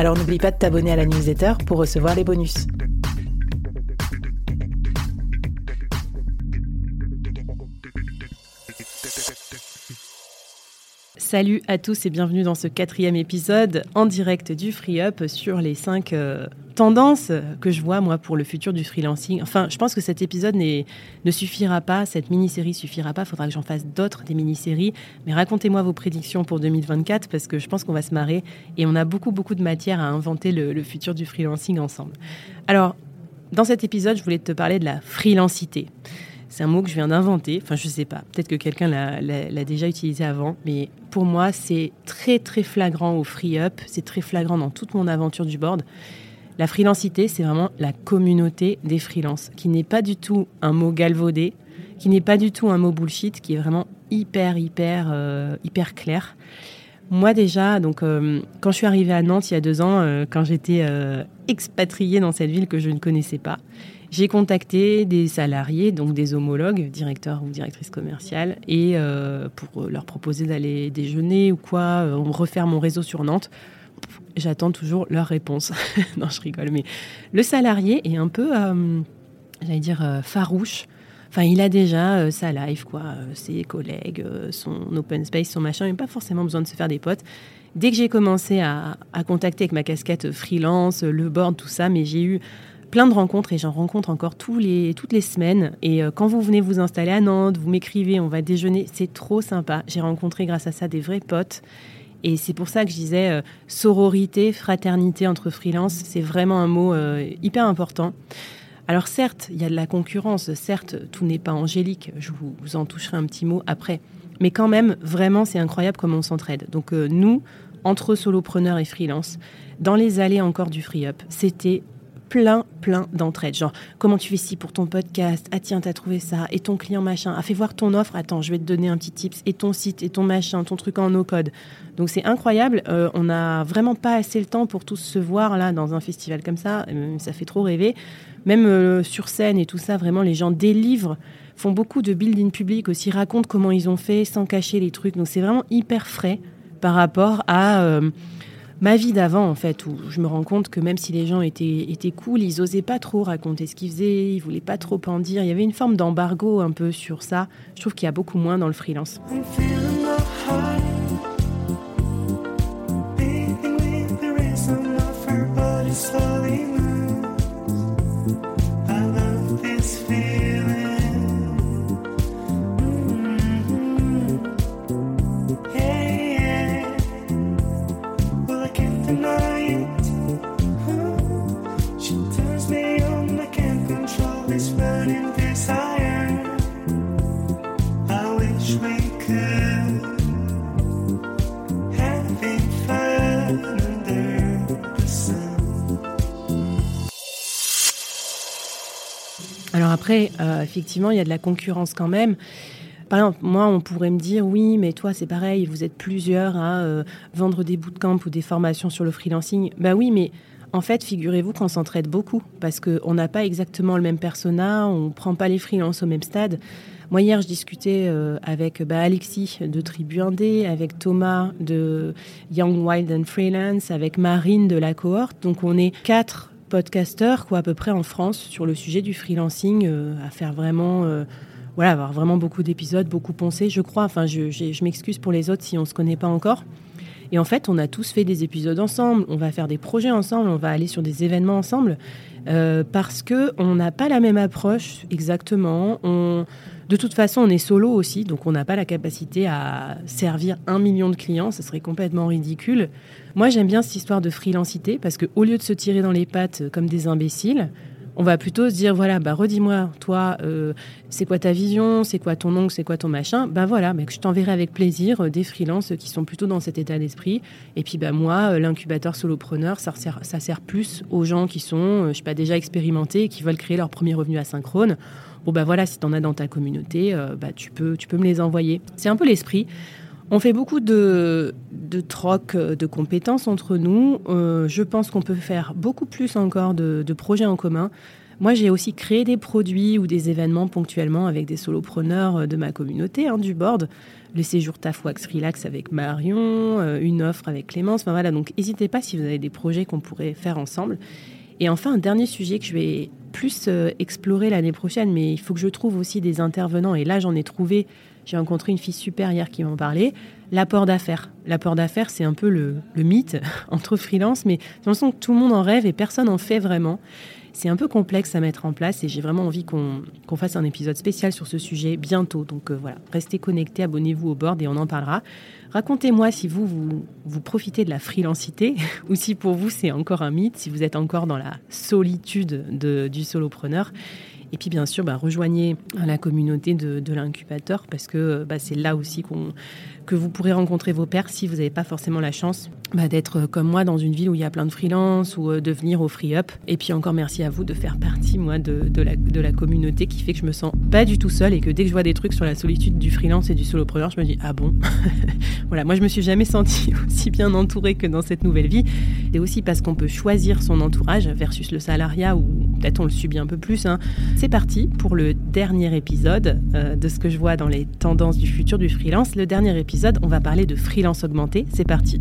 Alors n'oublie pas de t'abonner à la newsletter pour recevoir les bonus. Salut à tous et bienvenue dans ce quatrième épisode en direct du Free Up sur les cinq euh, tendances que je vois moi pour le futur du freelancing. Enfin, je pense que cet épisode ne suffira pas, cette mini-série suffira pas, il faudra que j'en fasse d'autres, des mini-séries. Mais racontez-moi vos prédictions pour 2024 parce que je pense qu'on va se marrer et on a beaucoup beaucoup de matière à inventer le, le futur du freelancing ensemble. Alors, dans cet épisode, je voulais te parler de la freelancité. C'est un mot que je viens d'inventer. Enfin, je sais pas. Peut-être que quelqu'un l'a déjà utilisé avant. Mais pour moi, c'est très, très flagrant au free up. C'est très flagrant dans toute mon aventure du board. La freelancité, c'est vraiment la communauté des freelances, qui n'est pas du tout un mot galvaudé, qui n'est pas du tout un mot bullshit, qui est vraiment hyper, hyper, euh, hyper clair. Moi déjà, donc euh, quand je suis arrivée à Nantes il y a deux ans, euh, quand j'étais expatriée dans cette ville que je ne connaissais pas, j'ai contacté des salariés, donc des homologues, directeurs ou directrices commerciales, et pour leur proposer d'aller déjeuner ou quoi, refaire mon réseau sur Nantes. J'attends toujours leur réponse. non, je rigole, mais le salarié est un peu, euh, j'allais dire, farouche. Enfin, il a déjà sa life, quoi, ses collègues, son open space, son machin, il n'a pas forcément besoin de se faire des potes. Dès que j'ai commencé à, à, contacter avec ma casquette freelance, le board, tout ça, mais j'ai eu plein de rencontres et j'en rencontre encore tous les, toutes les semaines. Et euh, quand vous venez vous installer à Nantes, vous m'écrivez, on va déjeuner, c'est trop sympa. J'ai rencontré grâce à ça des vrais potes. Et c'est pour ça que je disais euh, sororité, fraternité entre freelance, c'est vraiment un mot euh, hyper important. Alors certes, il y a de la concurrence, certes, tout n'est pas angélique, je vous, en toucherai un petit mot après. Mais quand même, vraiment, c'est incroyable comment on s'entraide. Donc nous, entre solopreneurs et freelance, dans les allées encore du free up, c'était plein, plein d'entraides. Genre, comment tu fais ci pour ton podcast? Ah tiens, t'as trouvé ça. Et ton client machin. Ah, fais voir ton offre. Attends, je vais te donner un petit tips. Et ton site, et ton machin, ton truc en no-code. Donc c'est incroyable. Euh, on n'a vraiment pas assez le temps pour tous se voir là dans un festival comme ça. Euh, ça fait trop rêver. Même euh, sur scène et tout ça, vraiment, les gens délivrent font beaucoup de building public aussi, racontent comment ils ont fait sans cacher les trucs. Donc c'est vraiment hyper frais par rapport à ma vie d'avant, en fait, où je me rends compte que même si les gens étaient, étaient cool, ils osaient pas trop raconter ce qu'ils faisaient, ils voulaient pas trop en dire. Il y avait une forme d'embargo un peu sur ça. Je trouve qu'il y a beaucoup moins dans le freelance. Alors après, euh, effectivement, il y a de la concurrence quand même. Par exemple, moi, on pourrait me dire, oui, mais toi, c'est pareil, vous êtes plusieurs à euh, vendre des bootcamps ou des formations sur le freelancing. Ben oui, mais en fait, figurez-vous qu'on s'entraide beaucoup parce qu'on n'a pas exactement le même persona, on ne prend pas les freelances au même stade. Moi, hier, je discutais euh, avec bah, Alexis de Tribu Indé, avec Thomas de Young Wild and Freelance, avec Marine de la cohorte. Donc, on est quatre podcasteurs, quoi, à peu près en France, sur le sujet du freelancing, euh, à faire vraiment, euh, voilà, avoir vraiment beaucoup d'épisodes, beaucoup poncé, je crois. Enfin, je, je m'excuse pour les autres si on se connaît pas encore. Et en fait, on a tous fait des épisodes ensemble, on va faire des projets ensemble, on va aller sur des événements ensemble, euh, parce que on n'a pas la même approche exactement. On, de toute façon, on est solo aussi, donc on n'a pas la capacité à servir un million de clients, ce serait complètement ridicule. Moi, j'aime bien cette histoire de freelancité parce qu'au lieu de se tirer dans les pattes comme des imbéciles, on va plutôt se dire voilà, bah redis-moi, toi, euh, c'est quoi ta vision, c'est quoi ton ongle, c'est quoi ton machin. Ben voilà, mais je t'enverrai avec plaisir euh, des freelances qui sont plutôt dans cet état d'esprit. Et puis bah moi, euh, l'incubateur solopreneur, ça sert, ça sert plus aux gens qui sont, je sais pas, déjà expérimentés et qui veulent créer leur premier revenu asynchrone. Bon bah voilà, si tu en as dans ta communauté, bah tu peux, tu peux me les envoyer. C'est un peu l'esprit. On fait beaucoup de, de troc de compétences entre nous. Euh, je pense qu'on peut faire beaucoup plus encore de, projets en commun. Moi, j'ai aussi créé des produits ou des événements ponctuellement avec des solopreneurs de ma communauté, hein, du board. Le séjour Tafwax Relax avec Marion, euh, une offre avec Clémence. Voilà, donc n'hésitez pas si vous avez des projets qu'on pourrait faire ensemble. Et enfin, un dernier sujet que je vais plus euh, explorer l'année prochaine, mais il faut que je trouve aussi des intervenants. Et là, j'en ai trouvé j'ai rencontré une fille super hier qui m'en parlait. L'apport d'affaires. L'apport d'affaires, c'est un peu le, mythe entre freelance, mais j'ai l'impression que tout le monde en rêve et personne en fait vraiment. C'est un peu complexe à mettre en place et j'ai vraiment envie qu'on fasse un épisode spécial sur ce sujet bientôt. Donc euh, voilà, restez connectés, abonnez-vous au board et on en parlera. Racontez-moi si vous, vous, profitez de la freelancité ou si pour vous c'est encore un mythe, si vous êtes encore dans la solitude de, du solopreneur. Et puis bien sûr, bah, rejoignez la communauté de, l'incubateur parce que bah, c'est là aussi que vous pourrez rencontrer vos pairs si vous n'avez pas forcément la chance bah, d'être euh, comme moi dans une ville où il y a plein de freelance ou euh, de venir au free up. Et puis encore merci à vous de faire partie moi de, la communauté qui fait que je me sens pas du tout seule et que dès que je vois des trucs sur la solitude du freelance et du solopreneur, je me dis ah bon? Voilà moi je me suis jamais sentie aussi bien entourée que dans cette nouvelle vie et aussi parce qu'on peut choisir son entourage versus le salariat où peut-être on le subit un peu plus. Hein. C'est parti pour le dernier épisode euh, de ce que je vois dans les tendances du futur du freelance. Le dernier épisode on va parler de freelance augmenté. C'est parti.